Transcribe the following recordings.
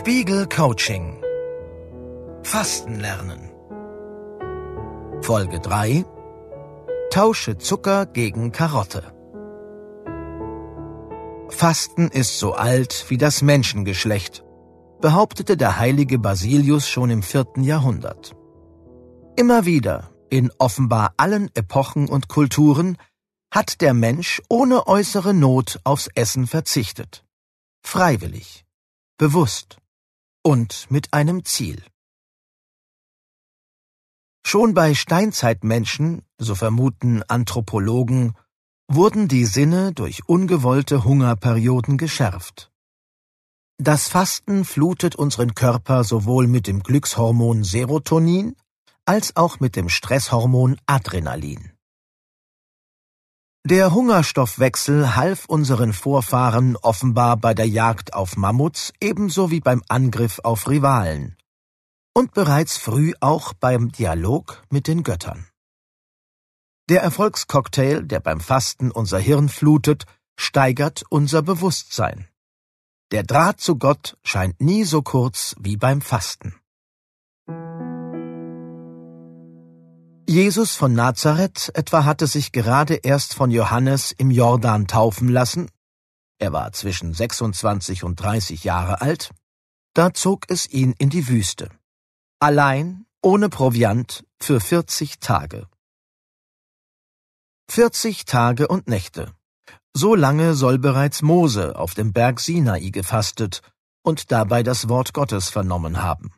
Spiegel Coaching. Fasten lernen. Folge 3 Tausche Zucker gegen Karotte. Fasten ist so alt wie das Menschengeschlecht, behauptete der heilige Basilius schon im vierten Jahrhundert. Immer wieder, in offenbar allen Epochen und Kulturen, hat der Mensch ohne äußere Not aufs Essen verzichtet. Freiwillig, bewusst und mit einem Ziel. Schon bei Steinzeitmenschen, so vermuten Anthropologen, wurden die Sinne durch ungewollte Hungerperioden geschärft. Das Fasten flutet unseren Körper sowohl mit dem Glückshormon Serotonin als auch mit dem Stresshormon Adrenalin. Der Hungerstoffwechsel half unseren Vorfahren offenbar bei der Jagd auf Mammuts ebenso wie beim Angriff auf Rivalen. Und bereits früh auch beim Dialog mit den Göttern. Der Erfolgscocktail, der beim Fasten unser Hirn flutet, steigert unser Bewusstsein. Der Draht zu Gott scheint nie so kurz wie beim Fasten. Jesus von Nazareth etwa hatte sich gerade erst von Johannes im Jordan taufen lassen, er war zwischen 26 und 30 Jahre alt, da zog es ihn in die Wüste. Allein, ohne Proviant, für 40 Tage. 40 Tage und Nächte. So lange soll bereits Mose auf dem Berg Sinai gefastet und dabei das Wort Gottes vernommen haben.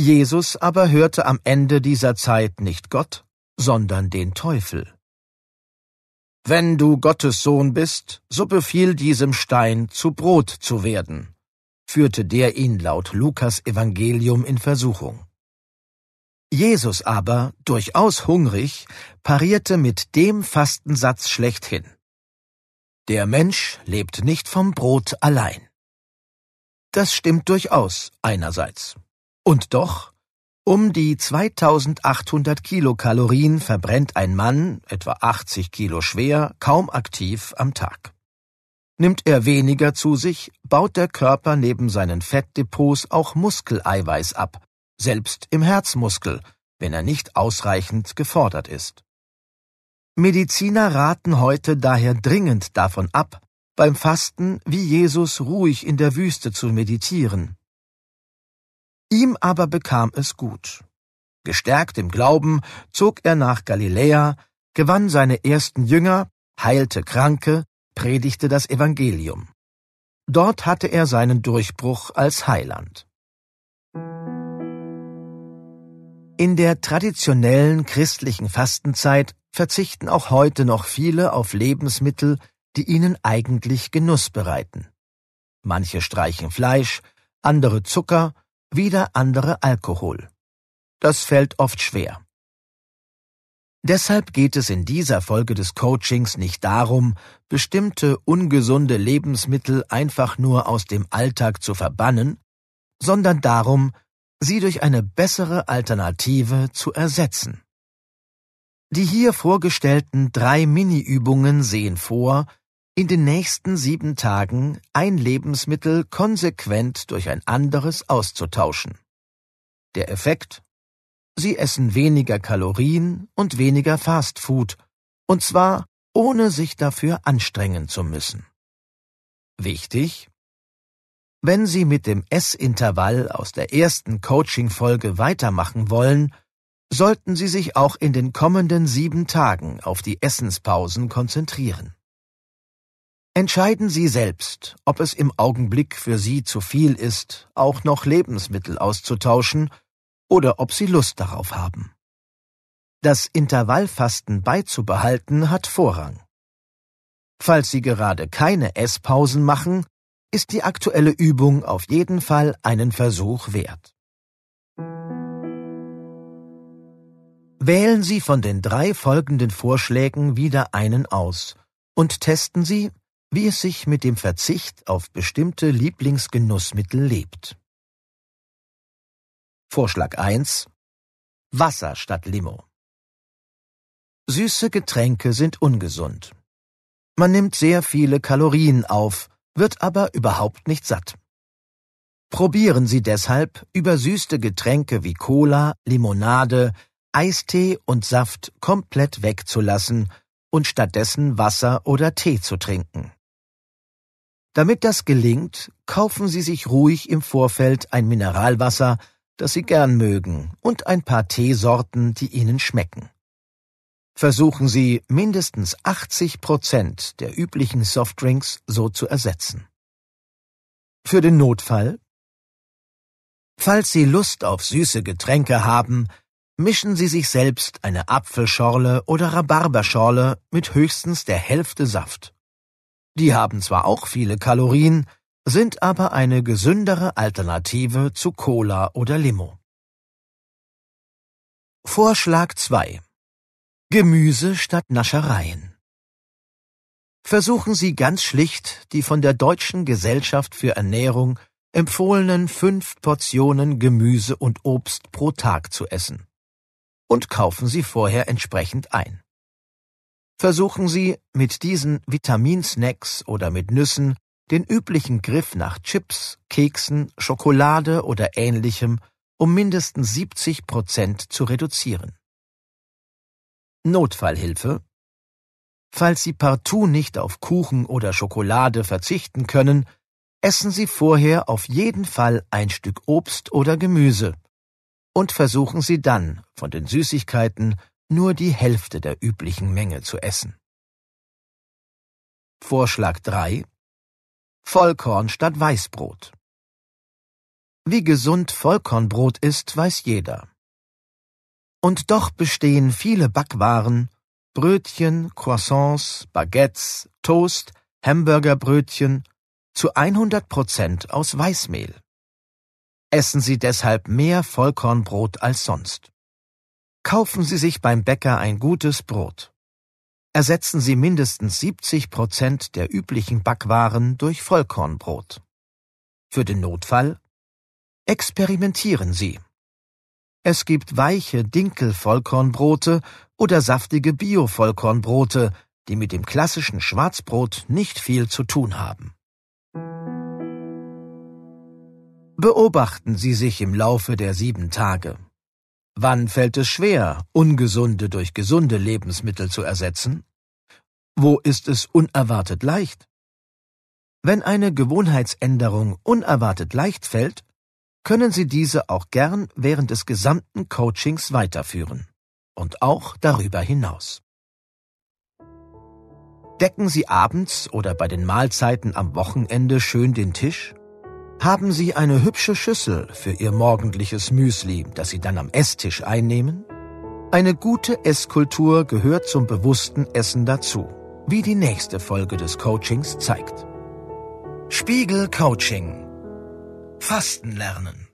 Jesus aber hörte am Ende dieser Zeit nicht Gott, sondern den Teufel. Wenn du Gottes Sohn bist, so befiehl diesem Stein zu Brot zu werden, führte der ihn laut Lukas Evangelium in Versuchung. Jesus aber, durchaus hungrig, parierte mit dem Fastensatz schlechthin. Der Mensch lebt nicht vom Brot allein. Das stimmt durchaus einerseits. Und doch, um die 2800 Kilokalorien verbrennt ein Mann, etwa 80 Kilo schwer, kaum aktiv am Tag. Nimmt er weniger zu sich, baut der Körper neben seinen Fettdepots auch Muskeleiweiß ab, selbst im Herzmuskel, wenn er nicht ausreichend gefordert ist. Mediziner raten heute daher dringend davon ab, beim Fasten wie Jesus ruhig in der Wüste zu meditieren. Ihm aber bekam es gut. Gestärkt im Glauben zog er nach Galiläa, gewann seine ersten Jünger, heilte Kranke, predigte das Evangelium. Dort hatte er seinen Durchbruch als Heiland. In der traditionellen christlichen Fastenzeit verzichten auch heute noch viele auf Lebensmittel, die ihnen eigentlich Genuss bereiten. Manche streichen Fleisch, andere Zucker wieder andere Alkohol. Das fällt oft schwer. Deshalb geht es in dieser Folge des Coachings nicht darum, bestimmte ungesunde Lebensmittel einfach nur aus dem Alltag zu verbannen, sondern darum, sie durch eine bessere Alternative zu ersetzen. Die hier vorgestellten drei Mini-Übungen sehen vor, in den nächsten sieben Tagen ein Lebensmittel konsequent durch ein anderes auszutauschen. Der Effekt? Sie essen weniger Kalorien und weniger Fastfood, und zwar ohne sich dafür anstrengen zu müssen. Wichtig? Wenn Sie mit dem Essintervall aus der ersten Coaching-Folge weitermachen wollen, sollten Sie sich auch in den kommenden sieben Tagen auf die Essenspausen konzentrieren. Entscheiden Sie selbst, ob es im Augenblick für Sie zu viel ist, auch noch Lebensmittel auszutauschen, oder ob Sie Lust darauf haben. Das Intervallfasten beizubehalten hat Vorrang. Falls Sie gerade keine Esspausen machen, ist die aktuelle Übung auf jeden Fall einen Versuch wert. Wählen Sie von den drei folgenden Vorschlägen wieder einen aus und testen Sie, wie es sich mit dem Verzicht auf bestimmte Lieblingsgenussmittel lebt. Vorschlag 1 Wasser statt Limo Süße Getränke sind ungesund. Man nimmt sehr viele Kalorien auf, wird aber überhaupt nicht satt. Probieren Sie deshalb, übersüßte Getränke wie Cola, Limonade, Eistee und Saft komplett wegzulassen und stattdessen Wasser oder Tee zu trinken. Damit das gelingt, kaufen Sie sich ruhig im Vorfeld ein Mineralwasser, das Sie gern mögen, und ein paar Teesorten, die Ihnen schmecken. Versuchen Sie, mindestens 80 Prozent der üblichen Softdrinks so zu ersetzen. Für den Notfall Falls Sie Lust auf süße Getränke haben, mischen Sie sich selbst eine Apfelschorle oder Rhabarberschorle mit höchstens der Hälfte Saft. Die haben zwar auch viele Kalorien, sind aber eine gesündere Alternative zu Cola oder Limo. Vorschlag 2 Gemüse statt Naschereien Versuchen Sie ganz schlicht, die von der Deutschen Gesellschaft für Ernährung empfohlenen fünf Portionen Gemüse und Obst pro Tag zu essen. Und kaufen Sie vorher entsprechend ein. Versuchen Sie, mit diesen Vitaminsnacks oder mit Nüssen den üblichen Griff nach Chips, Keksen, Schokolade oder ähnlichem um mindestens 70 Prozent zu reduzieren. Notfallhilfe Falls Sie partout nicht auf Kuchen oder Schokolade verzichten können, essen Sie vorher auf jeden Fall ein Stück Obst oder Gemüse und versuchen Sie dann, von den Süßigkeiten nur die Hälfte der üblichen Menge zu essen. Vorschlag 3 Vollkorn statt Weißbrot Wie gesund Vollkornbrot ist, weiß jeder. Und doch bestehen viele Backwaren, Brötchen, Croissants, Baguettes, Toast, Hamburgerbrötchen zu 100 Prozent aus Weißmehl. Essen Sie deshalb mehr Vollkornbrot als sonst. Kaufen Sie sich beim Bäcker ein gutes Brot. Ersetzen Sie mindestens 70 Prozent der üblichen Backwaren durch Vollkornbrot. Für den Notfall experimentieren Sie. Es gibt weiche Dinkel-Vollkornbrote oder saftige Bio-Vollkornbrote, die mit dem klassischen Schwarzbrot nicht viel zu tun haben. Beobachten Sie sich im Laufe der sieben Tage. Wann fällt es schwer, ungesunde durch gesunde Lebensmittel zu ersetzen? Wo ist es unerwartet leicht? Wenn eine Gewohnheitsänderung unerwartet leicht fällt, können Sie diese auch gern während des gesamten Coachings weiterführen und auch darüber hinaus. Decken Sie abends oder bei den Mahlzeiten am Wochenende schön den Tisch? Haben Sie eine hübsche Schüssel für Ihr morgendliches Müsli, das Sie dann am Esstisch einnehmen? Eine gute Esskultur gehört zum bewussten Essen dazu, wie die nächste Folge des Coachings zeigt. Spiegel Coaching Fasten lernen